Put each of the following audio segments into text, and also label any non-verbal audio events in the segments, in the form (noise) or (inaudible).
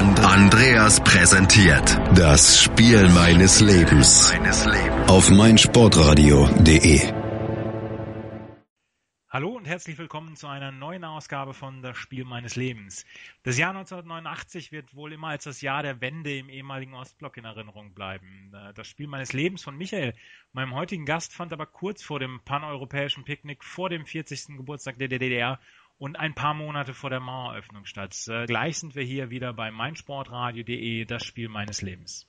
Andreas präsentiert das Spiel meines Lebens auf meinsportradio.de. Hallo und herzlich willkommen zu einer neuen Ausgabe von Das Spiel meines Lebens. Das Jahr 1989 wird wohl immer als das Jahr der Wende im ehemaligen Ostblock in Erinnerung bleiben. Das Spiel meines Lebens von Michael, meinem heutigen Gast, fand aber kurz vor dem paneuropäischen Picknick vor dem 40. Geburtstag der DDR und ein paar Monate vor der Maueröffnung statt. Äh, gleich sind wir hier wieder bei meinsportradio.de, das Spiel meines Lebens.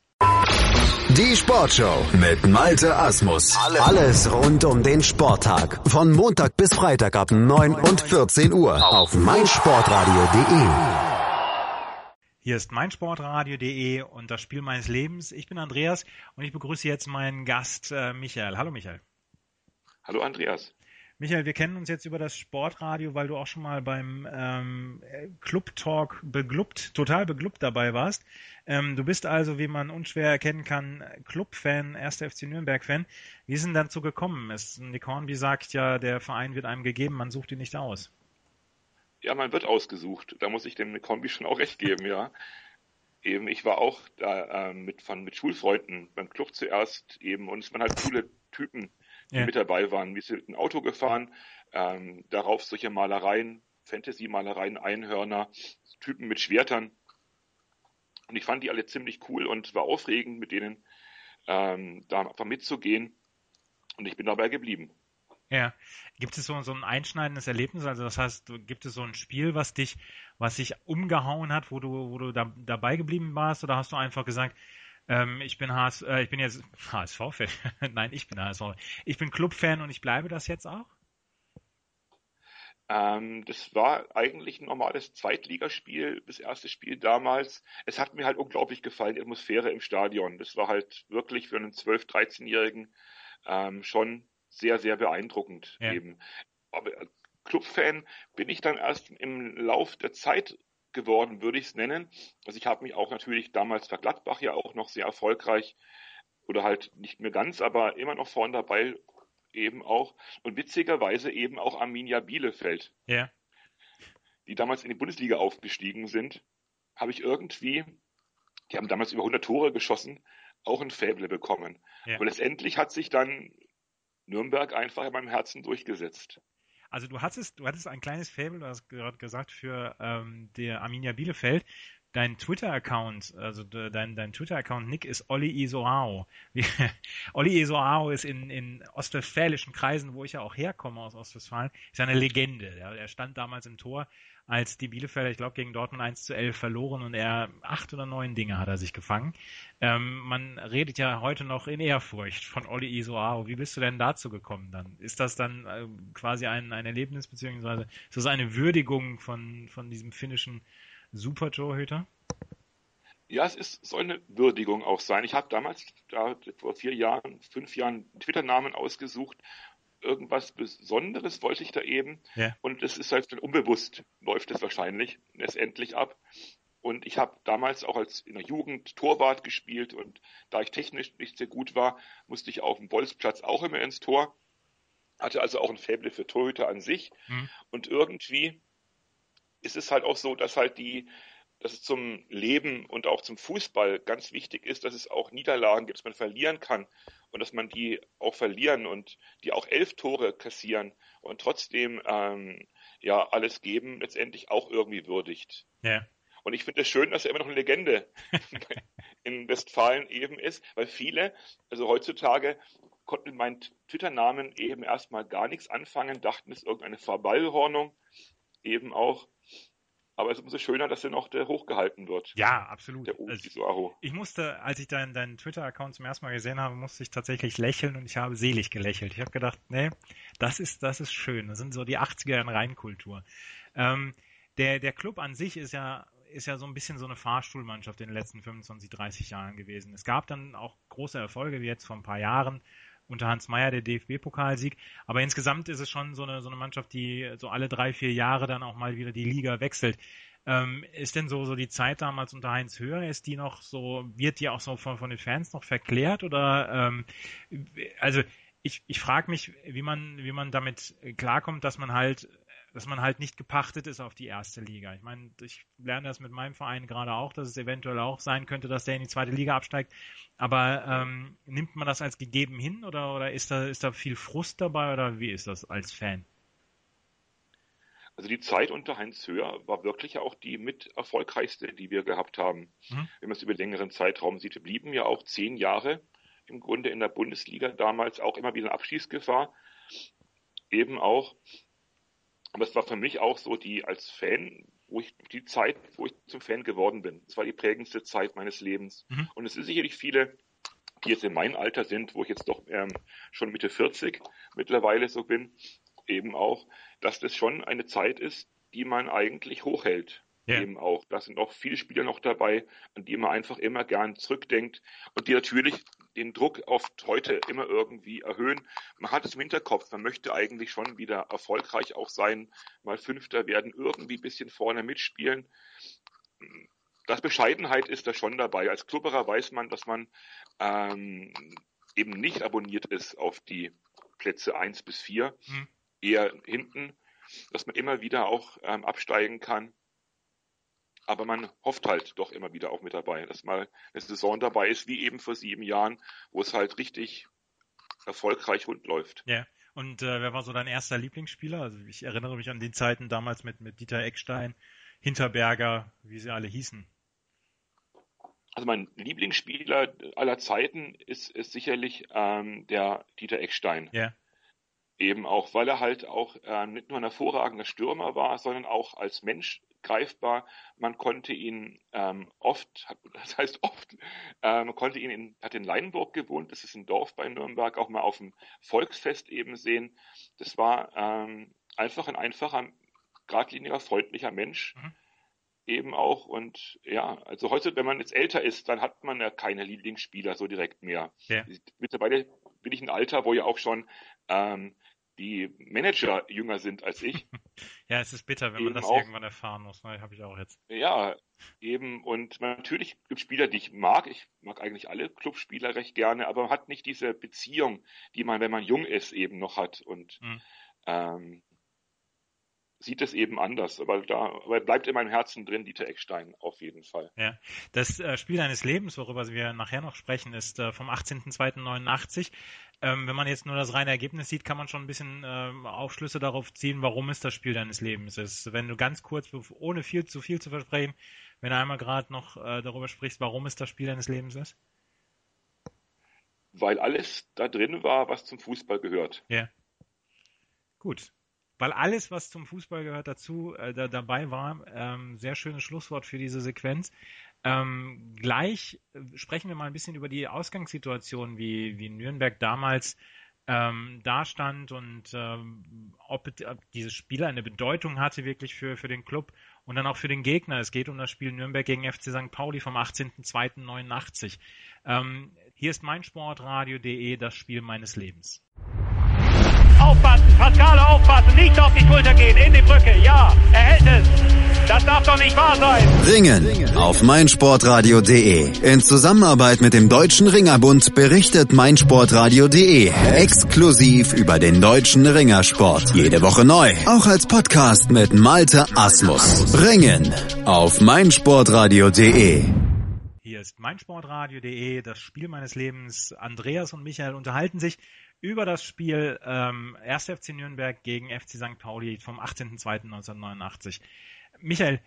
Die Sportshow mit Malte Asmus. Alles rund um den Sporttag. Von Montag bis Freitag ab 9 und 14 Uhr auf meinsportradio.de. Hier ist meinsportradio.de und das Spiel meines Lebens. Ich bin Andreas und ich begrüße jetzt meinen Gast äh, Michael. Hallo Michael. Hallo Andreas. Michael, wir kennen uns jetzt über das Sportradio, weil du auch schon mal beim ähm, Club Talk beglubbt, total beglubbt dabei warst. Ähm, du bist also, wie man unschwer erkennen kann, Club-Fan, 1. FC Nürnberg-Fan. Wie ist denn dazu gekommen? Es, Nick Hornby sagt ja, der Verein wird einem gegeben, man sucht ihn nicht aus. Ja, man wird ausgesucht. Da muss ich dem Nick Hornby schon auch recht geben, ja. (laughs) Eben, ich war auch da äh, mit, von, mit Schulfreunden beim Club zuerst eben und es waren halt coole Typen die ja. mit dabei waren. Wir sind ein Auto gefahren, ähm, darauf solche Malereien, Fantasy-Malereien, Einhörner, Typen mit Schwertern. Und ich fand die alle ziemlich cool und war aufregend, mit denen ähm, da einfach mitzugehen. Und ich bin dabei geblieben. Ja. Gibt es so, so ein einschneidendes Erlebnis? Also das heißt, gibt es so ein Spiel, was dich, was sich umgehauen hat, wo du, wo du da, dabei geblieben warst? Oder hast du einfach gesagt, ähm, ich bin HS, äh, ich bin jetzt HSV-Fan. (laughs) Nein, ich bin HSV. Ich bin Club-Fan und ich bleibe das jetzt auch? Ähm, das war eigentlich ein normales Zweitligaspiel, das erste Spiel damals. Es hat mir halt unglaublich gefallen, die Atmosphäre im Stadion. Das war halt wirklich für einen 12-, 13-Jährigen ähm, schon sehr, sehr beeindruckend ja. eben. Aber Clubfan bin ich dann erst im Lauf der Zeit geworden, würde ich es nennen. Also ich habe mich auch natürlich damals für Gladbach ja auch noch sehr erfolgreich oder halt nicht mehr ganz, aber immer noch vorne dabei eben auch und witzigerweise eben auch Arminia Bielefeld. Ja. Die damals in die Bundesliga aufgestiegen sind, habe ich irgendwie, die haben damals über 100 Tore geschossen, auch ein Fäble bekommen. Ja. Aber letztendlich hat sich dann Nürnberg einfach in meinem Herzen durchgesetzt. Also du hattest, du hattest ein kleines Fable, du hast gerade gesagt, für ähm, der Arminia Bielefeld. Dein Twitter-Account, also dein, dein Twitter-Account Nick ist Olli Isoao. (laughs) Olli Isoao ist in, in ostwestfälischen Kreisen, wo ich ja auch herkomme aus Ostwestfalen, ist eine Legende. Er, er stand damals im Tor als die Bielefelder, ich glaube, gegen Dortmund 1 zu 11 verloren und er acht oder neun Dinge hat er sich gefangen. Ähm, man redet ja heute noch in Ehrfurcht von Olli Isoaro. Wie bist du denn dazu gekommen dann? Ist das dann äh, quasi ein, ein Erlebnis, beziehungsweise ist das eine Würdigung von, von diesem finnischen Super-Torhüter? Ja, es ist, soll eine Würdigung auch sein. Ich habe damals, da, vor vier Jahren, fünf Jahren Twitter-Namen ausgesucht irgendwas Besonderes wollte ich da eben. Ja. Und es ist halt unbewusst, läuft es wahrscheinlich letztendlich ab. Und ich habe damals auch als in der Jugend Torwart gespielt und da ich technisch nicht sehr gut war, musste ich auf dem Bolzplatz auch immer ins Tor. Hatte also auch ein Faible für Torhüter an sich. Mhm. Und irgendwie ist es halt auch so, dass halt die, dass es zum Leben und auch zum Fußball ganz wichtig ist, dass es auch Niederlagen gibt, dass man verlieren kann und dass man die auch verlieren und die auch elf Tore kassieren und trotzdem ähm, ja alles geben, letztendlich auch irgendwie würdigt. Ja. Und ich finde es schön, dass er immer noch eine Legende (laughs) in Westfalen eben ist, weil viele, also heutzutage konnten mit meinem Twitter-Namen eben erstmal gar nichts anfangen, dachten, es ist irgendeine Verballhornung eben auch. Aber es ist umso schöner, dass er noch der hochgehalten wird. Ja, absolut. Der also, ich musste, als ich deinen, deinen Twitter-Account zum ersten Mal gesehen habe, musste ich tatsächlich lächeln und ich habe selig gelächelt. Ich habe gedacht, nee, das ist, das ist schön. Das sind so die 80er in Reinkultur. Ähm, der, der Club an sich ist ja ist ja so ein bisschen so eine Fahrstuhlmannschaft in den letzten 25, 30 Jahren gewesen. Es gab dann auch große Erfolge, wie jetzt vor ein paar Jahren unter Hans Meyer der DFB-Pokalsieg. Aber insgesamt ist es schon so eine, so eine Mannschaft, die so alle drei, vier Jahre dann auch mal wieder die Liga wechselt. Ähm, ist denn so, so die Zeit damals unter Heinz Höher, ist die noch so, wird die auch so von, von den Fans noch verklärt oder ähm, also ich, ich frage mich, wie man, wie man damit klarkommt, dass man halt dass man halt nicht gepachtet ist auf die erste Liga. Ich meine, ich lerne das mit meinem Verein gerade auch, dass es eventuell auch sein könnte, dass der in die zweite Liga absteigt. Aber ähm, nimmt man das als gegeben hin oder, oder ist, da, ist da viel Frust dabei oder wie ist das als Fan? Also die Zeit unter Heinz Höher war wirklich auch die mit erfolgreichste, die wir gehabt haben. Mhm. Wenn man es über längeren Zeitraum sieht, wir blieben ja auch zehn Jahre im Grunde in der Bundesliga damals auch immer wieder in Abschießgefahr. Eben auch aber es war für mich auch so die als Fan, wo ich die Zeit, wo ich zum Fan geworden bin. Es war die prägendste Zeit meines Lebens. Mhm. Und es sind sicherlich viele, die jetzt in meinem Alter sind, wo ich jetzt doch ähm, schon Mitte 40 mittlerweile so bin, eben auch, dass das schon eine Zeit ist, die man eigentlich hochhält ja. eben auch. Da sind auch viele Spieler noch dabei, an die man einfach immer gern zurückdenkt und die natürlich den Druck oft heute immer irgendwie erhöhen. Man hat es im Hinterkopf, man möchte eigentlich schon wieder erfolgreich auch sein, mal Fünfter werden, irgendwie ein bisschen vorne mitspielen. Das Bescheidenheit ist da schon dabei. Als Klubberer weiß man, dass man ähm, eben nicht abonniert ist auf die Plätze eins bis vier, hm. eher hinten, dass man immer wieder auch ähm, absteigen kann aber man hofft halt doch immer wieder auch mit dabei, dass mal eine Saison dabei ist, wie eben vor sieben Jahren, wo es halt richtig erfolgreich rund läuft. Ja. Und äh, wer war so dein erster Lieblingsspieler? Also ich erinnere mich an die Zeiten damals mit, mit Dieter Eckstein, Hinterberger, wie sie alle hießen. Also mein Lieblingsspieler aller Zeiten ist, ist sicherlich ähm, der Dieter Eckstein. Ja. Eben auch, weil er halt auch äh, nicht nur ein hervorragender Stürmer war, sondern auch als Mensch greifbar. Man konnte ihn ähm, oft, (laughs) das heißt oft, äh, man konnte ihn in, hat in Leinburg gewohnt, das ist ein Dorf bei Nürnberg, auch mal auf dem Volksfest eben sehen. Das war ähm, einfach ein einfacher, geradliniger, freundlicher Mensch. Mhm. Eben auch und ja, also heute, wenn man jetzt älter ist, dann hat man ja keine Lieblingsspieler so direkt mehr. Ja. Mittlerweile bin ich ein Alter, wo ja auch schon ähm, die Manager jünger sind als ich. (laughs) ja, es ist bitter, wenn man das auch, irgendwann erfahren muss. Ne? Habe ich auch jetzt. Ja, eben. Und natürlich gibt es Spieler, die ich mag. Ich mag eigentlich alle Clubspieler recht gerne, aber man hat nicht diese Beziehung, die man, wenn man jung ist, eben noch hat. Und mhm. ähm, sieht es eben anders, aber da aber bleibt in meinem Herzen drin, Dieter Eckstein, auf jeden Fall. Ja, das äh, Spiel deines Lebens, worüber wir nachher noch sprechen, ist äh, vom 18.02.89. Ähm, wenn man jetzt nur das reine Ergebnis sieht, kann man schon ein bisschen ähm, Aufschlüsse darauf ziehen, warum es das Spiel deines Lebens ist. Wenn du ganz kurz, ohne viel zu viel zu versprechen, wenn du einmal gerade noch äh, darüber sprichst, warum es das Spiel deines Lebens ist? Weil alles da drin war, was zum Fußball gehört. Ja. Gut weil alles, was zum Fußball gehört, dazu äh, da, dabei war. Ähm, sehr schönes Schlusswort für diese Sequenz. Ähm, gleich äh, sprechen wir mal ein bisschen über die Ausgangssituation, wie, wie Nürnberg damals ähm, dastand und ähm, ob, ob dieses Spiel eine Bedeutung hatte wirklich für, für den Club und dann auch für den Gegner. Es geht um das Spiel Nürnberg gegen FC St. Pauli vom 18.02.89. Ähm, hier ist meinsportradio.de, das Spiel meines Lebens. Aufpassen, Pascale aufpassen, nicht auf die Schulter gehen, in die Brücke, ja, er hält es. Das darf doch nicht wahr sein. Ringen auf meinsportradio.de. In Zusammenarbeit mit dem Deutschen Ringerbund berichtet meinsportradio.de exklusiv über den deutschen Ringersport. Jede Woche neu. Auch als Podcast mit Malte Asmus. Ringen auf meinsportradio.de. Hier ist meinsportradio.de, das Spiel meines Lebens. Andreas und Michael unterhalten sich über das Spiel ähm, 1. FC Nürnberg gegen FC St. Pauli vom 18.02.1989. Michael,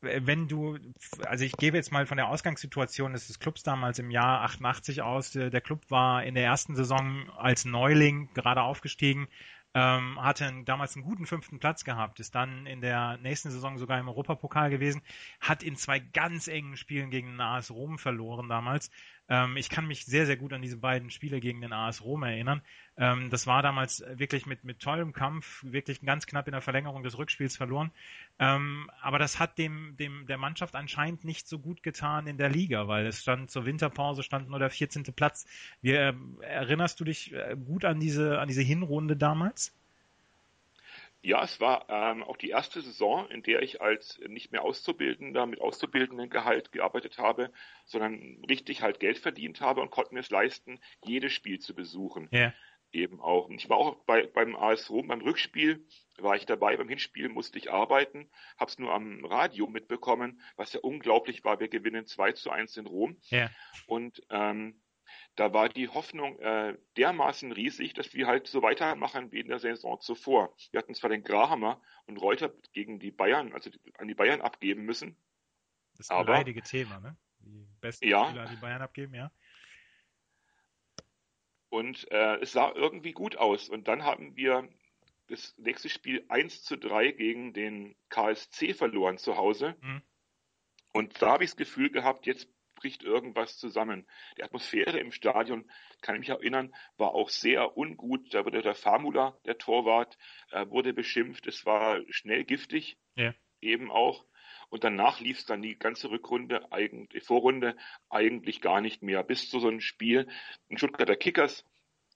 wenn du, also ich gebe jetzt mal von der Ausgangssituation des Clubs damals im Jahr 88 aus. Der Club war in der ersten Saison als Neuling gerade aufgestiegen, ähm, hatte damals einen guten fünften Platz gehabt, ist dann in der nächsten Saison sogar im Europapokal gewesen, hat in zwei ganz engen Spielen gegen AS Rom verloren damals, Ähm, ich kann mich sehr, sehr gut an diese beiden Spiele gegen den AS Rom erinnern. Ähm, das war damals wirklich mit, mit tollem Kampf, wirklich ganz knapp in der Verlängerung des Rückspiels verloren. Ähm, aber das hat dem, dem, der Mannschaft anscheinend nicht so gut getan in der Liga, weil es stand zur Winterpause stand nur der 14. Platz. Wie, äh, erinnerst du dich äh, gut an diese, an diese Hinrunde damals? Ja, es war ähm, auch die erste Saison, in der ich als nicht mehr Auszubildender mit Auszubildendengehalt gearbeitet habe, sondern richtig halt Geld verdient habe und konnte mir es leisten, jedes Spiel zu besuchen. Ja. Eben auch. Und ich war auch bei, beim AS Rom, beim Rückspiel war ich dabei, beim Hinspiel musste ich arbeiten, habe es nur am Radio mitbekommen, was ja unglaublich war. Wir gewinnen 2 zu 1 in Rom. Ja. Und ähm, da war die Hoffnung äh, dermaßen riesig, dass wir halt so weitermachen wie in der Saison zuvor. Wir hatten zwar den Grahammer und Reuter gegen die Bayern, also an die Bayern abgeben müssen. Das ist ein aber, leidige Thema, ne? Die besten ja, Spieler an die Bayern abgeben, ja. Und äh, es sah irgendwie gut aus. Und dann haben wir das nächste Spiel 1 zu 3 gegen den KSC verloren zu Hause. Mhm. Und da habe ich das Gefühl gehabt, jetzt bricht irgendwas zusammen. Die Atmosphäre im Stadion, kann ich mich erinnern, war auch sehr ungut. Da wurde der Famula, der Torwart, äh, wurde beschimpft. Es war schnell giftig, ja. eben auch. Und danach lief es dann die ganze Rückrunde, eigentlich, Vorrunde eigentlich gar nicht mehr. Bis zu so einem Spiel in Stuttgarter Kickers,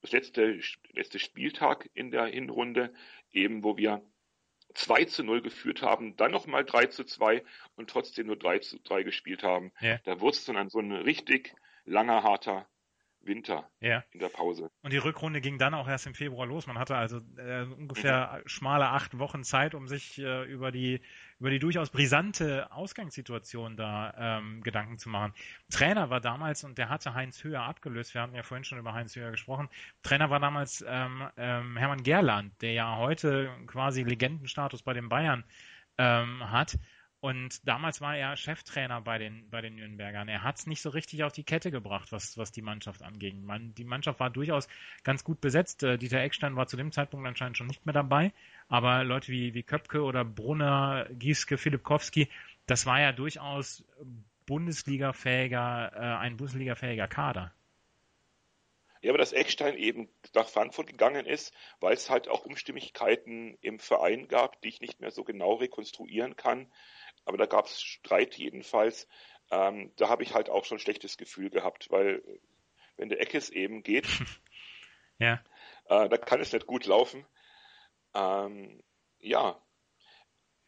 das letzte, letzte Spieltag in der Hinrunde, eben wo wir 2 zu 0 geführt haben, dann nochmal 3 zu 2 und trotzdem nur 3 zu 3 gespielt haben. Ja. Da wurde es dann so ein richtig langer, harter Winter ja. in der Pause. Und die Rückrunde ging dann auch erst im Februar los. Man hatte also äh, ungefähr mhm. schmale acht Wochen Zeit, um sich äh, über die über die durchaus brisante Ausgangssituation da ähm, Gedanken zu machen. Trainer war damals und der hatte Heinz Höher abgelöst. Wir hatten ja vorhin schon über Heinz Höher gesprochen. Trainer war damals ähm, ähm, Hermann Gerland, der ja heute quasi Legendenstatus bei den Bayern ähm, hat und damals war er Cheftrainer bei den, bei den Nürnbergern. Er hat es nicht so richtig auf die Kette gebracht, was, was die Mannschaft anging. Man, die Mannschaft war durchaus ganz gut besetzt. Äh, Dieter Eckstein war zu dem Zeitpunkt anscheinend schon nicht mehr dabei. Aber Leute wie, wie Köpke oder Brunner, Gieske, Filipkowski, das war ja durchaus Bundesliga-fähiger, äh, ein Bundesliga-fähiger Kader. Ja, aber dass Eckstein eben nach Frankfurt gegangen ist, weil es halt auch Unstimmigkeiten im Verein gab, die ich nicht mehr so genau rekonstruieren kann aber da gab es Streit jedenfalls. Ähm, da habe ich halt auch schon ein schlechtes Gefühl gehabt, weil wenn der Eckes eben geht, (laughs) ja. äh, da kann es nicht gut laufen. Ähm, ja,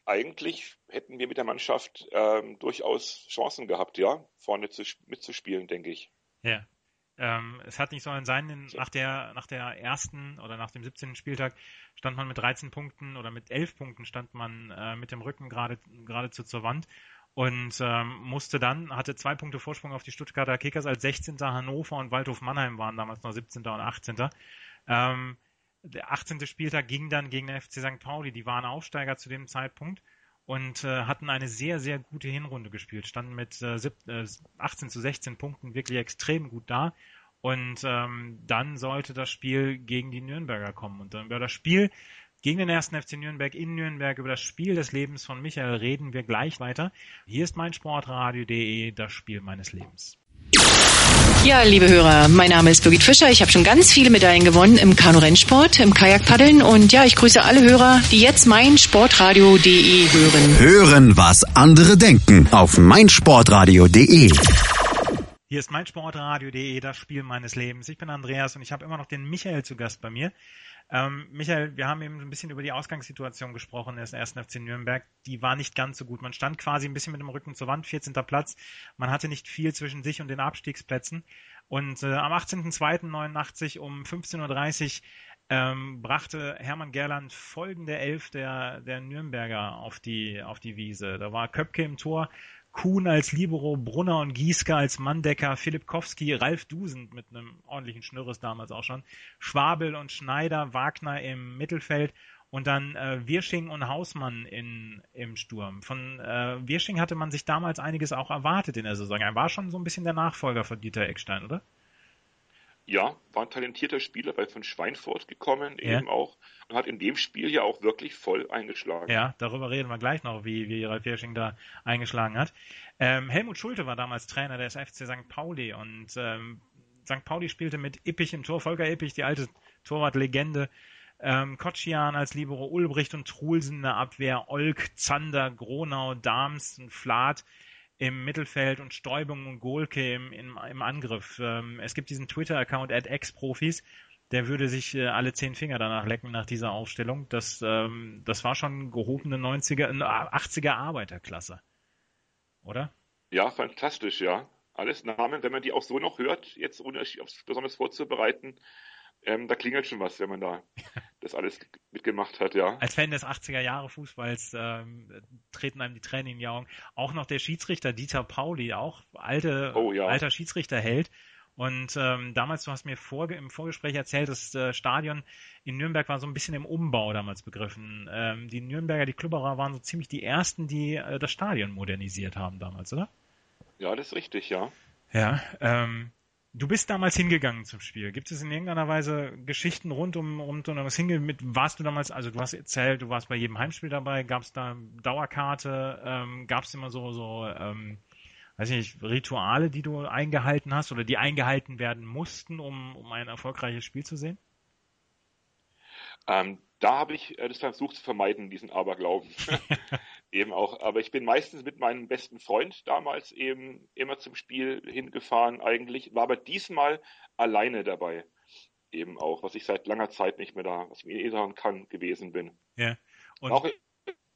eigentlich hätten wir mit der Mannschaft ähm, durchaus Chancen gehabt, ja, vorne zu, mitzuspielen, denke ich. Ja. Ähm, es hat nicht sollen sein, nach der, nach der ersten oder nach dem 17. Spieltag stand man mit 13 Punkten oder mit 11 Punkten stand man äh, mit dem Rücken gerade geradezu zur Wand und ähm, musste dann, hatte zwei Punkte Vorsprung auf die Stuttgarter Kickers als 16. Hannover und Waldhof Mannheim waren damals noch 17. und 18. Ähm, der 18. Spieltag ging dann gegen den FC St. Pauli, die waren Aufsteiger zu dem Zeitpunkt und äh, hatten eine sehr, sehr gute Hinrunde gespielt, standen mit äh, 18 äh, zu 16 Punkten wirklich extrem gut da und ähm, dann sollte das Spiel gegen die Nürnberger kommen. Und dann über das Spiel gegen den ersten FC Nürnberg in Nürnberg, über das Spiel des Lebens von Michael reden wir gleich weiter. Hier ist mein Sportradio.de, das Spiel meines Lebens. Ja, liebe Hörer, mein Name ist Birgit Fischer. Ich habe schon ganz viele Medaillen gewonnen im Kanu-Rennsport, im Kajakpaddeln und ja, ich grüße alle Hörer, die jetzt mein Sportradio.de hören. Hören, was andere denken auf meinsportradio.de. Hier ist meinsportradio.de, das Spiel meines Lebens. Ich bin Andreas und ich habe immer noch den Michael zu Gast bei mir. Ähm, Michael, wir haben eben ein bisschen über die Ausgangssituation gesprochen des ersten FC Nürnberg. Die war nicht ganz so gut. Man stand quasi ein bisschen mit dem Rücken zur Wand, 14. Platz. Man hatte nicht viel zwischen sich und den Abstiegsplätzen. Und äh, am 18.02.89 um 15.30 Uhr ähm, brachte Hermann Gerland folgende Elf der, der Nürnberger auf die, auf die Wiese. Da war Köpke im Tor, Kuhn als Libero, Brunner und Gieske als Manndecker, Philipp Kowski, Ralf Dusend mit einem ordentlichen Schnürres damals auch schon, Schwabel und Schneider, Wagner im Mittelfeld und dann äh, Wirsching und Hausmann in, im Sturm. Von äh, Wirsching hatte man sich damals einiges auch erwartet in der Saison. Er war schon so ein bisschen der Nachfolger von Dieter Eckstein, oder? Ja, war ein talentierter Spieler bei von Schweinfurt gekommen, ja. eben auch, und hat in dem Spiel ja auch wirklich voll eingeschlagen. Ja, darüber reden wir gleich noch, wie, wie Ralf Wirsching da eingeschlagen hat. Ähm, Helmut Schulte war damals Trainer des FC St. Pauli und ähm, St. Pauli spielte mit Ippich im Tor, Volker Ippich, die alte Torwartlegende, ähm, Kotschian als Libero, Ulbricht und Trulsen in der Abwehr, Olk, Zander, Gronau, Dams und Flath im Mittelfeld und Stäubung und Golke im, im, im Angriff. Ähm, es gibt diesen Twitter-Account at ex-Profis, der würde sich äh, alle zehn Finger danach lecken nach dieser Aufstellung. Das, ähm, das war schon gehobene 90er, 80er Arbeiterklasse. Oder? Ja, fantastisch, ja. Alles Namen, wenn man die auch so noch hört, jetzt ohne besonders vorzubereiten, ähm, da klingelt schon was, wenn man da (laughs) das alles mitgemacht hat, ja. Als Fan des 80er Jahre Fußballs ähm, treten einem die Tränen in die Augen. Auch noch der Schiedsrichter Dieter Pauli, auch alte, oh, ja. alter Schiedsrichterheld. Und ähm, damals, du hast mir vor, im Vorgespräch erzählt, das äh, Stadion in Nürnberg war so ein bisschen im Umbau damals begriffen. Ähm, die Nürnberger, die Klubberer waren so ziemlich die ersten, die äh, das Stadion modernisiert haben damals, oder? Ja, das ist richtig, ja. Ja, ähm, Du bist damals hingegangen zum Spiel. Gibt es in irgendeiner Weise Geschichten rund um, rund um das Hingehen mit, warst du damals, also du hast erzählt, du warst bei jedem Heimspiel dabei, gab es da Dauerkarte, ähm, gab es immer so, so, ähm, weiß ich nicht, Rituale, die du eingehalten hast oder die eingehalten werden mussten, um, um ein erfolgreiches Spiel zu sehen? Ähm, da habe ich äh, das versucht zu vermeiden, diesen Aberglauben. (laughs) eben auch. Aber ich bin meistens mit meinem besten Freund damals eben immer zum Spiel hingefahren eigentlich, war aber diesmal alleine dabei. Eben auch, was ich seit langer Zeit nicht mehr da, was ich mir erinnern kann, gewesen bin. Ja. Und auch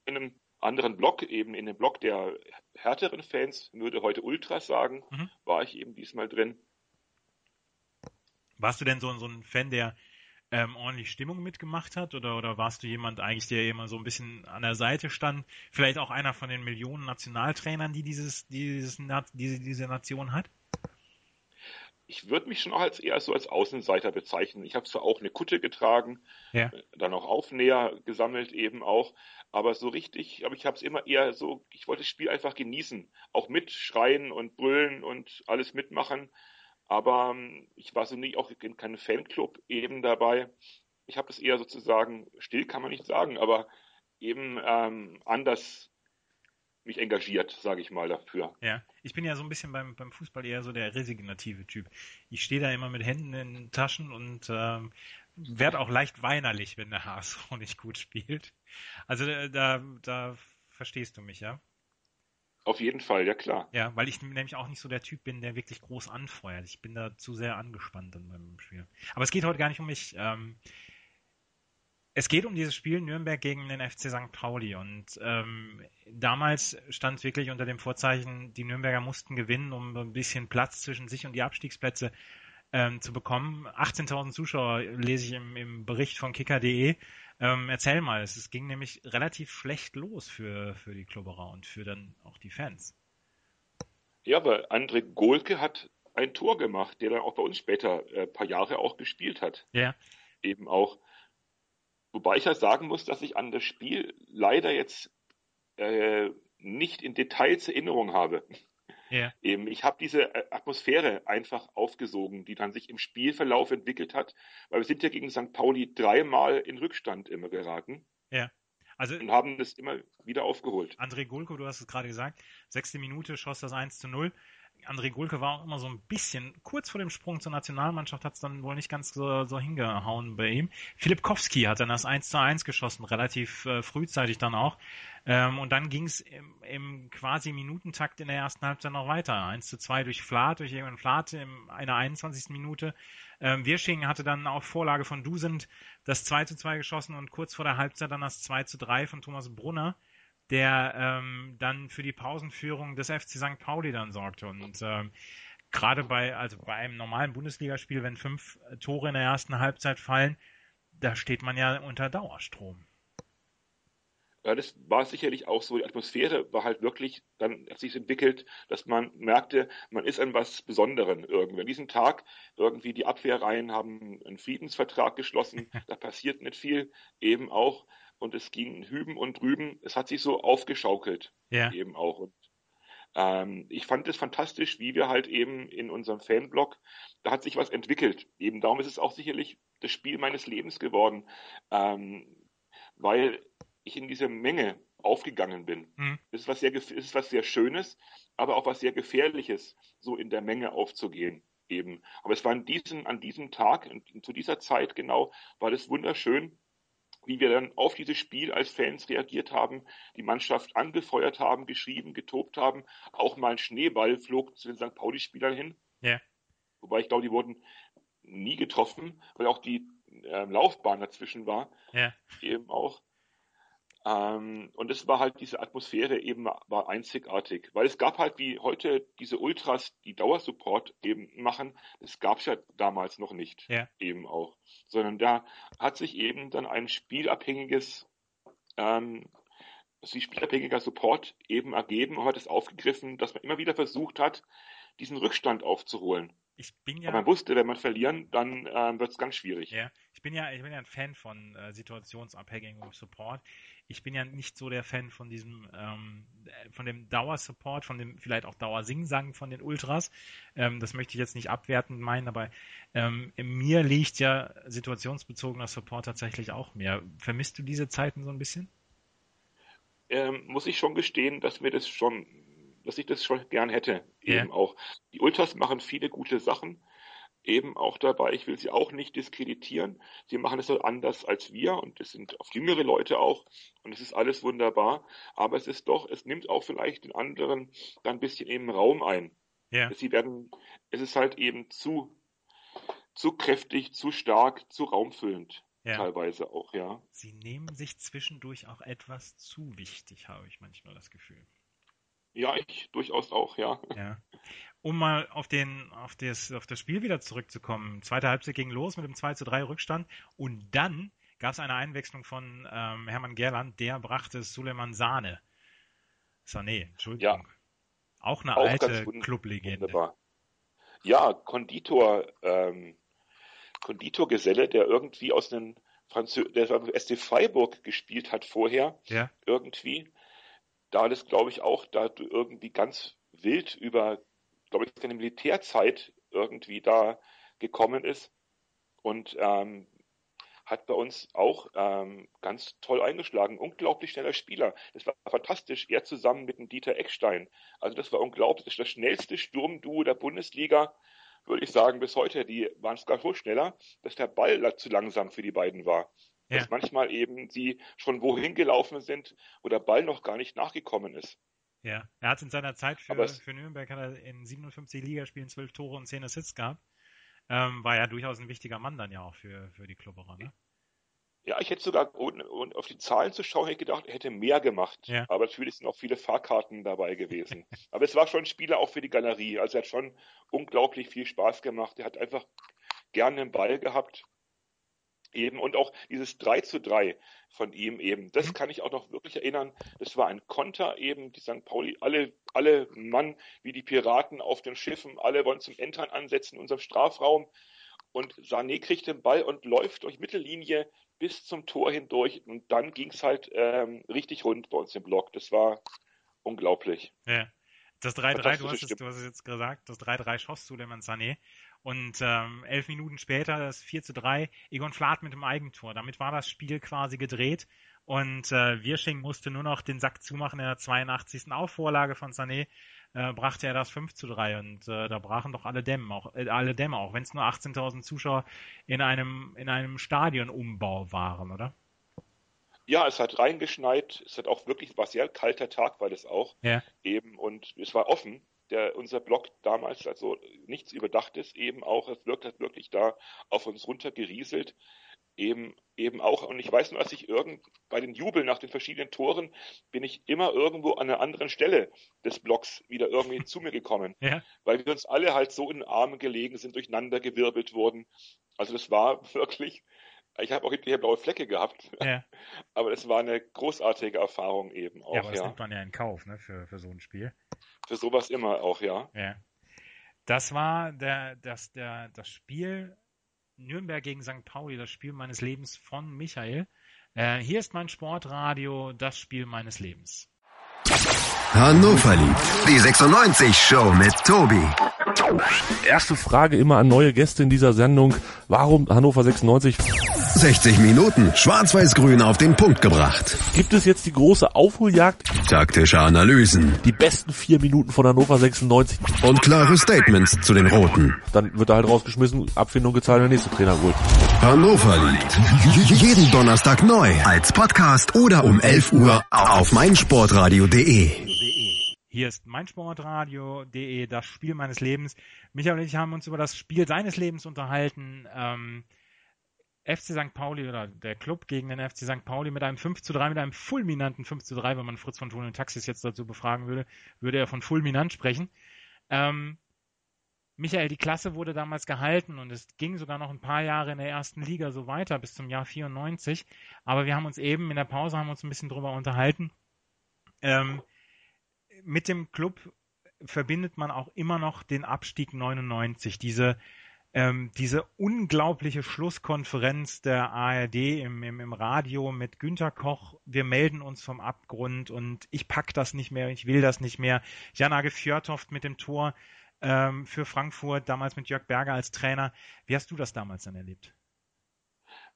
in einem anderen Block, eben in dem Block der härteren Fans, würde heute Ultras sagen, mhm. war ich eben diesmal drin. Warst du denn so, so ein Fan, der ähm, ordentlich Stimmung mitgemacht hat? Oder, oder warst du jemand eigentlich, der immer so ein bisschen an der Seite stand? Vielleicht auch einer von den Millionen Nationaltrainern, die dieses, dieses, diese, diese Nation hat? ich würde mich schon auch als eher so als Außenseiter bezeichnen. Ich habe zwar auch eine Kutte getragen, ja. Äh, dann auch Aufnäher gesammelt eben auch, aber so richtig, aber ich habe es immer eher so, ich wollte das Spiel einfach genießen, auch mitschreien und brüllen und alles mitmachen. Aber ähm, ich war so nie auch in keinem Fanclub eben dabei. Ich habe das eher sozusagen still, kann man nicht sagen, aber eben ähm, anders mich engagiert, sage ich mal dafür. Ja, ich bin ja so ein bisschen beim, beim Fußball eher so der resignative Typ. Ich stehe da immer mit Händen in den Taschen und ähm, werde auch leicht weinerlich, wenn der HSV (laughs) nicht gut spielt. Also äh, da, da verstehst du mich, ja? Auf jeden Fall, ja klar. Ja, weil ich nämlich auch nicht so der Typ bin, der wirklich groß anfeuert. Ich bin da zu sehr angespannt in meinem Spiel. Aber es geht heute gar nicht um mich. Ähm, es geht um dieses Spiel Nürnberg gegen den FC St. Pauli und ähm, damals stand es wirklich unter dem Vorzeichen, die Nürnberger mussten gewinnen, um ein bisschen Platz zwischen sich und die Abstiegsplätze ähm, zu bekommen. 18.000 Zuschauer lese ich im, im Bericht von kicker.de. Ähm, erzähl mal, es, ging nämlich relativ schlecht los für, für die Klubberer und für dann auch die Fans. Ja, aber André Golke hat ein Tor gemacht, der dann auch bei uns später äh, paar Jahre auch gespielt hat. Ja. Eben auch. Wobei ich ja sagen muss, dass ich an das Spiel leider jetzt äh, nicht in Details Erinnerung habe. Ja. Eben, ich habe diese äh, Atmosphäre einfach aufgesogen, die dann sich im Spielverlauf entwickelt hat, weil wir sind ja gegen St. Pauli dreimal in Rückstand immer geraten. Ja. Also, und haben das immer wieder aufgeholt. André Gulko, du hast es gerade gesagt, sechste Minute schoss das 1 zu 0. André Gulke war auch immer so ein bisschen kurz vor dem Sprung zur Nationalmannschaft, hat es dann wohl nicht ganz so, so hingehauen bei ihm. Philipp Kowski hat dann das 1 zu 1 geschossen, relativ äh, frühzeitig dann auch. Ähm, und dann ging es im, im, quasi Minutentakt in der ersten Halbzeit noch weiter. 1 zu 2 durch Flath, durch Ewan Flath in einer 21. Minute. Ähm, Wirsching hatte dann auf Vorlage von Dusend das 2 zu 2 geschossen und kurz vor der Halbzeit dann das 2 zu 3 von Thomas Brunner der ähm, dann für die Pausenführung des FC St. Pauli dann sorgte. Und ähm, gerade bei, also bei einem normalen Bundesligaspiel, wenn fünf Tore in der ersten Halbzeit fallen, da steht man ja unter Dauerstrom. Ja, das war sicherlich auch so. Die Atmosphäre war halt wirklich, dann hat sich entwickelt, dass man merkte, man ist an was Besonderen irgendwie. An diesem Tag irgendwie die Abwehrreihen haben einen Friedensvertrag geschlossen, (laughs) da passiert nicht viel, eben auch und es ging hüben und drüben. Es hat sich so aufgeschaukelt ja. eben auch. Und ähm, ich fand es fantastisch, wie wir halt eben in unserem Fanblog, da hat sich was entwickelt. Eben darum ist es auch sicherlich das Spiel meines Lebens geworden, ähm, weil ich in dieser Menge aufgegangen bin. Mhm. Das ist was sehr, ist was sehr Schönes, aber auch was sehr Gefährliches, so in der Menge aufzugehen eben. Aber es war an diesem, an diesem Tag, zu dieser Zeit genau, war das wunderschön, wie wir dann auf dieses Spiel als Fans reagiert haben, die Mannschaft angefeuert haben, geschrieben, getobt haben. Auch mal ein Schneeball flog zu den St. Pauli-Spielern hin. Ja. Wobei ich glaube, die wurden nie getroffen, weil auch die äh, Laufbahn dazwischen war. Ja. Eben auch. Ähm, und es war halt diese Atmosphäre eben war einzigartig, weil es gab halt wie heute diese Ultras, die Dauersupport eben machen, das gab es ja damals noch nicht ja. eben auch, sondern da hat sich eben dann ein spielabhängiges ähm, also spielabhängiger Support eben ergeben und hat es aufgegriffen, dass man immer wieder versucht hat, diesen Rückstand aufzuholen. Ich bin ja. Aber man wusste, wenn man verlieren, dann äh, wird es ganz schwierig. Ja, ich bin ja, ich bin ja ein Fan von äh, situationsabhängigem Support. Ich bin ja nicht so der Fan von diesem, ähm, von dem Dauersupport, von dem vielleicht auch Dauersingsang von den Ultras. Ähm, das möchte ich jetzt nicht abwertend meinen, aber ähm, in mir liegt ja situationsbezogener Support tatsächlich auch mehr. Vermisst du diese Zeiten so ein bisschen? Ähm, muss ich schon gestehen, dass mir das schon dass ich das schon gern hätte. Yeah. Eben auch. Die Ultras machen viele gute Sachen. Eben auch dabei. Ich will sie auch nicht diskreditieren. Sie machen es anders als wir und es sind oft jüngere Leute auch und es ist alles wunderbar. Aber es ist doch, es nimmt auch vielleicht den anderen dann ein bisschen eben Raum ein. Ja. Sie werden, es ist halt eben zu, zu kräftig, zu stark, zu raumfüllend. Ja. Teilweise auch, ja. Sie nehmen sich zwischendurch auch etwas zu wichtig, habe ich manchmal das Gefühl. Ja, ich durchaus auch, ja. ja. Um mal auf, den, auf, das, auf das Spiel wieder zurückzukommen. Zweite Halbzeit ging los mit dem 2 zu 3 Rückstand und dann gab es eine Einwechslung von ähm, Hermann Gerland, der brachte Suleiman Sahne. Sané, Entschuldigung. Ja. Auch eine auch alte Clublegende. Ja, Konditor, ähm, Konditorgeselle, der irgendwie aus einem Franzö der SC Freiburg gespielt hat vorher, ja. irgendwie da das, glaube ich, auch da irgendwie ganz wild über, glaube ich, seine Militärzeit irgendwie da gekommen ist und ähm, hat bei uns auch ähm, ganz toll eingeschlagen. Unglaublich schneller Spieler. Das war fantastisch. Er zusammen mit dem Dieter Eckstein. Also das war unglaublich. Das, das schnellste Sturmduo der Bundesliga, würde ich sagen, bis heute. Die waren sogar so schneller, dass der Ball zu langsam für die beiden war. Ja. Dass manchmal eben sie schon wohin gelaufen sind, wo der Ball noch gar nicht nachgekommen ist. Ja, er hat in seiner Zeit für, für Nürnberg hat er in 57 Ligaspielen 12 Tore und 10 Assists gehabt. Ähm, war ja durchaus ein wichtiger Mann dann ja auch für, für die Klubberer, ne? Ja, ich hätte sogar, ohne, ohne auf die Zahlen zu schauen, hätte gedacht, er hätte mehr gemacht. Ja. Aber natürlich sind auch viele Fahrkarten dabei gewesen. (laughs) Aber es war schon ein Spieler auch für die Galerie. Also er hat schon unglaublich viel Spaß gemacht. Er hat einfach gerne den Ball gehabt eben und auch dieses 3 zu 3 von ihm eben, das mhm. kann ich auch noch wirklich erinnern. Das war ein Konter eben, die St. Pauli, alle, alle Mann wie die Piraten auf den Schiffen, alle wollen zum Entern ansetzen in unserem Strafraum und Sané kriegt den Ball und läuft durch Mittellinie bis zum Tor hindurch und dann ging es halt ähm, richtig rund bei uns im Block. Das war unglaublich. Ja. Das 3-3, du, hast es, du hast es jetzt gesagt, das 3-3 schoss Suleiman Sané. Und ähm, elf Minuten später das 4 zu 3, Egon Flath mit dem Eigentor. Damit war das Spiel quasi gedreht. Und äh, Wirsching musste nur noch den Sack zumachen in der 82. Aufvorlage von Sané, äh, brachte er das 5 zu 3 und äh, da brachen doch alle Dämme, auch äh, alle Dämme, auch wenn es nur 18.000 Zuschauer in einem in einem Stadionumbau waren, oder? Ja, es hat reingeschneit, es hat auch wirklich, war sehr kalter Tag, weil es auch ja. eben und es war offen der, unser Blog damals, also nichts Überdachtes eben auch, es wirkt hat wirklich da auf uns runtergerieselt, eben, eben auch, und ich weiß nur, dass ich irgend, bei den Jubeln nach den verschiedenen Toren bin ich immer irgendwo an einer anderen Stelle des Blogs wieder irgendwie (laughs) zu mir gekommen, ja. weil wir uns alle halt so in den Armen gelegen sind, durcheinander gewirbelt wurden. Also das war (laughs) wirklich, ich habe auch hinterher blaue Flecke gehabt, ja. (laughs) aber es war eine großartige Erfahrung eben auch. Ja, aber das ja. nimmt man ja in Kauf, ne, für, für so ein Spiel. Für sowas immer auch, ja. Ja. Das war der, das, der, das Spiel Nürnberg gegen St. Pauli, das Spiel meines Lebens von Michael. Äh, hier ist mein Sportradio, das Spiel meines Lebens. Hannover liebt. Die 96 Show mit Tobi. Erste Frage immer an neue Gäste in dieser Sendung. Warum Hannover 96? 60 Minuten schwarz-weiß-grün auf den Punkt gebracht. Gibt es jetzt die große Aufholjagd? Taktische Analysen. Die besten vier Minuten von Hannover 96. Und klare Statements zu den Roten. Dann wird er halt rausgeschmissen, Abfindung gezahlt, der nächste Trainer holt. Hannover liebt. Jeden Donnerstag neu als Podcast oder um 11 Uhr auf meinsportradio.de. Hier ist meinsportradio.de, das Spiel meines Lebens. Michael und ich haben uns über das Spiel seines Lebens unterhalten. Ähm, FC St. Pauli oder der Club gegen den FC St. Pauli mit einem 5 zu 3, mit einem fulminanten 5 zu 3, wenn man Fritz von Thun und Taxis jetzt dazu befragen würde, würde er von fulminant sprechen. Ähm, Michael, die Klasse wurde damals gehalten und es ging sogar noch ein paar Jahre in der ersten Liga so weiter bis zum Jahr 94. Aber wir haben uns eben in der Pause haben uns ein bisschen drüber unterhalten. Ähm, mit dem Club verbindet man auch immer noch den Abstieg 99, diese ähm, diese unglaubliche Schlusskonferenz der ARD im, im, im Radio mit Günter Koch, wir melden uns vom Abgrund und ich pack das nicht mehr, ich will das nicht mehr. Jan-Age Fjörtoft mit dem Tor ähm, für Frankfurt, damals mit Jörg Berger als Trainer. Wie hast du das damals dann erlebt?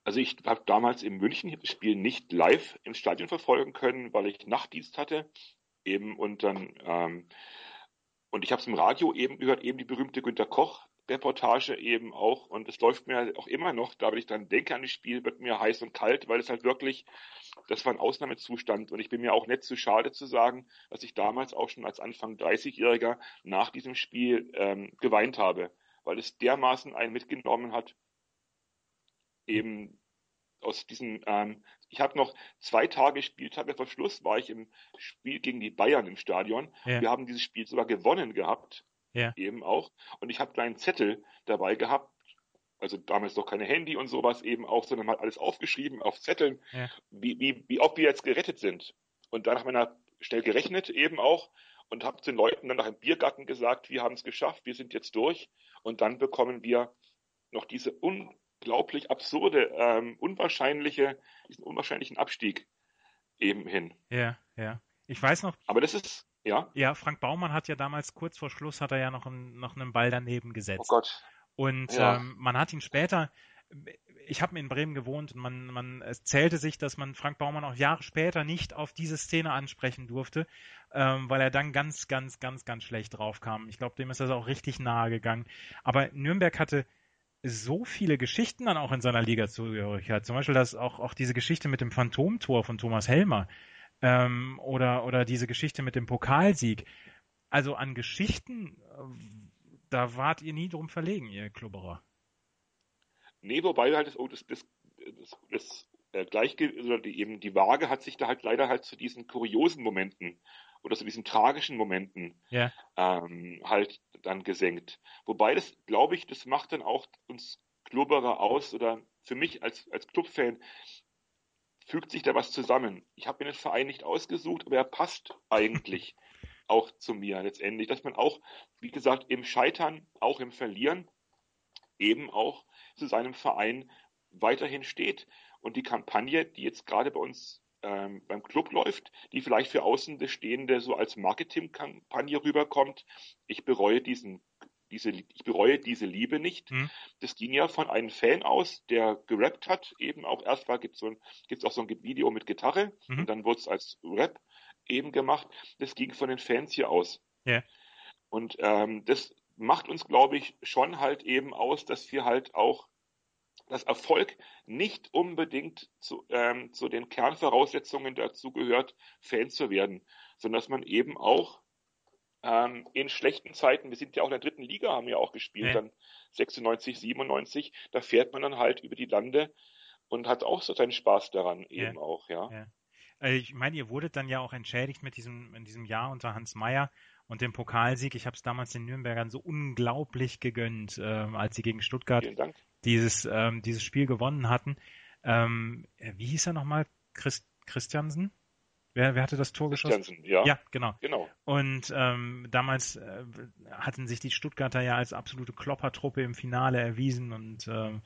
Also ich habe damals in München das Spiel nicht live im Stadion verfolgen können, weil ich Nachtdienst hatte eben und dann ähm, und ich habe es im Radio eben gehört, eben die berühmte Günter Koch Reportage eben auch und es läuft mir auch immer noch, da wenn ich dann denke an das Spiel, wird mir heiß und kalt, weil es halt wirklich, das war ein Ausnahmezustand und ich bin mir auch nicht zu schade zu sagen, dass ich damals auch schon als Anfang 30-Jähriger nach diesem Spiel ähm, geweint habe, weil es dermaßen einen mitgenommen hat, eben aus diesem, ähm, ich habe noch zwei Tage Spieltage vor Schluss, war ich im Spiel gegen die Bayern im Stadion. Ja. Wir haben dieses Spiel sogar gewonnen gehabt ja. eben auch. Und ich habe kleinen Zettel dabei gehabt, also damals noch keine Handy und sowas eben auch, sondern mal alles aufgeschrieben auf Zetteln, ja. wie, wie, wie ob wir jetzt gerettet sind. Und dann nach meiner Stelle gerechnet eben auch und habe den Leuten dann nach dem Biergarten gesagt, wir haben es geschafft, wir sind jetzt durch. Und dann bekommen wir noch diese unglaublich absurde, ähm, unwahrscheinliche, diesen unwahrscheinlichen Abstieg eben hin. Ja, ja. Ich weiß noch. Aber das ist, ja? Ja, Frank Baumann hat ja damals kurz vor Schluss hat er ja noch, einen, noch einen Ball daneben gesetzt. Oh Gott. Und ja. ähm, man hat ihn später, ich habe in Bremen gewohnt und man, man es zählte sich, dass man Frank Baumann auch Jahre später nicht auf diese Szene ansprechen durfte, ähm, weil er dann ganz, ganz, ganz, ganz schlecht drauf kam. Ich glaube, dem ist das auch richtig nahe gegangen. Aber Nürnberg hatte so viele Geschichten dann auch in seiner Liga zugehörigkeit. Zum Beispiel das auch, auch diese Geschichte mit dem Phantomtor von Thomas Helmer ähm, oder, oder diese Geschichte mit dem Pokalsieg. Also an Geschichten, äh, da wart ihr nie drum verlegen, ihr Klubberer. Nee, wobei halt das, oh, das, das, das, äh, Gleichgewicht, oder die, eben die Waage hat sich da halt leider halt zu diesen kuriosen Momenten oder zu diesen tragischen Momenten ja. ähm, halt dann gesenkt. Wobei das, glaube ich, das macht dann auch uns Klubberer aus oder für mich als, als Clubfan fügt sich da was zusammen. Ich habe mir den Verein nicht ausgesucht, aber er passt (laughs) eigentlich auch zu mir letztendlich, dass man auch, wie gesagt, im Scheitern, auch im Verlieren, eben auch zu seinem Verein weiterhin steht. Und die Kampagne, die jetzt gerade bei uns ähm, beim Club läuft, die vielleicht für Außenstehende so als Marketingkampagne rüberkommt, ich bereue diesen diese, ich bereue diese Liebe nicht. Mhm. Das ging ja von einem Fan aus, der gerappt hat, eben auch erst war, gibt es so ein, gibt's auch so ein Video mit Gitarre mhm. und dann wurde es als Rap eben gemacht. Das ging von den Fans hier aus. Ja. Und ähm, das macht uns, glaube ich, schon halt eben aus, dass wir halt auch dass Erfolg nicht unbedingt zu, ähm, zu den Kernvoraussetzungen dazu gehört, Fan zu werden, sondern dass man eben auch ähm, in schlechten Zeiten, wir sind ja auch in der dritten Liga, haben ja auch gespielt, dann 96, 97, da fährt man dann halt über die Lande und hat auch so seinen Spaß daran eben ja. auch, ja. ja. Äh, ich meine, ihr wurdet dann ja auch entschädigt mit diesem, in diesem Jahr unter Hans Meyer und dem Pokalsieg. Ich habe es damals den Nürnbergern so unglaublich gegönnt, ähm, als sie gegen Stuttgart dieses, ähm, dieses Spiel gewonnen hatten. Ähm, wie hieß er nochmal? Christ Christiansen? Wer, wer hatte das Tor geschossen? Ja. ja, genau. genau. Und ähm, damals äh, hatten sich die Stuttgarter ja als absolute Kloppertruppe im Finale erwiesen und ähm,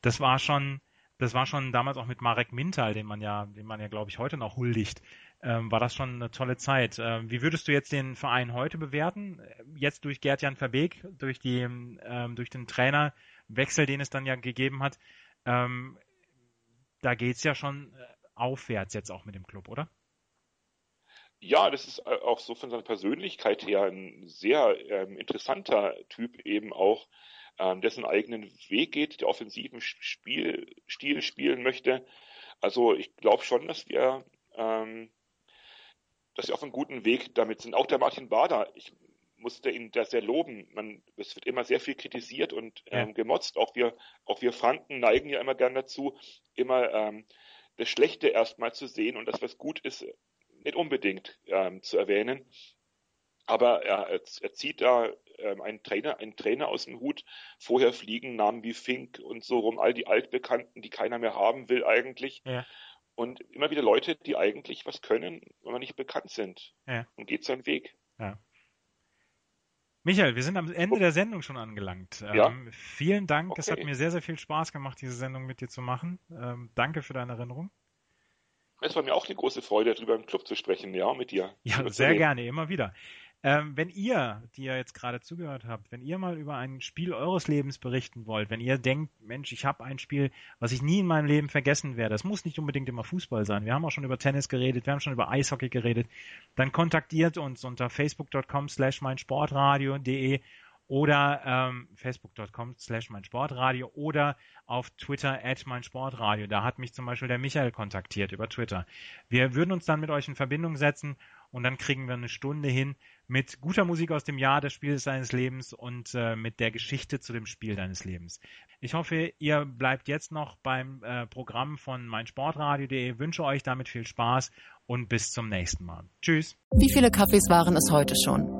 das war schon, das war schon damals auch mit Marek Mintal, den man ja, den man ja glaube ich heute noch huldigt, ähm, war das schon eine tolle Zeit. Ähm, wie würdest du jetzt den Verein heute bewerten? Jetzt durch Gerd-Jan Verbeek, durch, die, ähm, durch den Trainerwechsel, den es dann ja gegeben hat. Ähm, da geht's ja schon äh, aufwärts jetzt auch mit dem Club, oder? Ja, das ist äh, auch so von seiner Persönlichkeit her ein sehr ähm, interessanter Typ eben auch, ähm, dessen eigenen Weg geht, der offensiven Spiel, Stil spielen möchte. Also ich glaube schon, dass wir, ähm, dass wir auf einem guten Weg damit sind. Auch der Martin Bader, ich musste ihn da sehr loben. Man, es wird immer sehr viel kritisiert und ähm, ja. gemotzt. Auch wir, auch wir Franken neigen ja immer gern dazu, immer ähm, das Schlechte erstmal zu sehen und das, was gut ist, nicht unbedingt ähm, zu erwähnen. Aber er, er zieht da ähm, einen Trainer, einen Trainer aus dem Hut. Vorher fliegen Namen wie Fink und so rum, all die Altbekannten, die keiner mehr haben will eigentlich. Ja. Und immer wieder Leute, die eigentlich was können, aber nicht bekannt sind. Ja. Und geht seinen Weg. Ja. Michael, wir sind am Ende der Sendung schon angelangt. Ja. Ähm, vielen Dank. Okay. Es hat mir sehr, sehr viel Spaß gemacht, diese Sendung mit dir zu machen. Ähm, danke für deine Erinnerung. Es war mir auch eine große Freude, darüber im Club zu sprechen, ja, mit dir. Ja, sehr gerne, immer wieder. Ähm, wenn ihr, die ihr jetzt gerade zugehört habt, wenn ihr mal über ein Spiel eures Lebens berichten wollt, wenn ihr denkt, Mensch, ich habe ein Spiel, was ich nie in meinem Leben vergessen werde, das muss nicht unbedingt immer Fußball sein. Wir haben auch schon über Tennis geredet, wir haben schon über Eishockey geredet, dann kontaktiert uns unter facebook.com slash meinsportradio.de oder ähm, facebook.com slash meinsportradio oder auf Twitter at meinsportradio. Da hat mich zum Beispiel der Michael kontaktiert über Twitter. Wir würden uns dann mit euch in Verbindung setzen und dann kriegen wir eine Stunde hin mit guter Musik aus dem Jahr des Spiels deines Lebens und äh, mit der Geschichte zu dem Spiel deines Lebens. Ich hoffe, ihr bleibt jetzt noch beim äh, Programm von meinsportradio.de. Wünsche euch damit viel Spaß und bis zum nächsten Mal. Tschüss. Wie viele Kaffees waren es heute schon?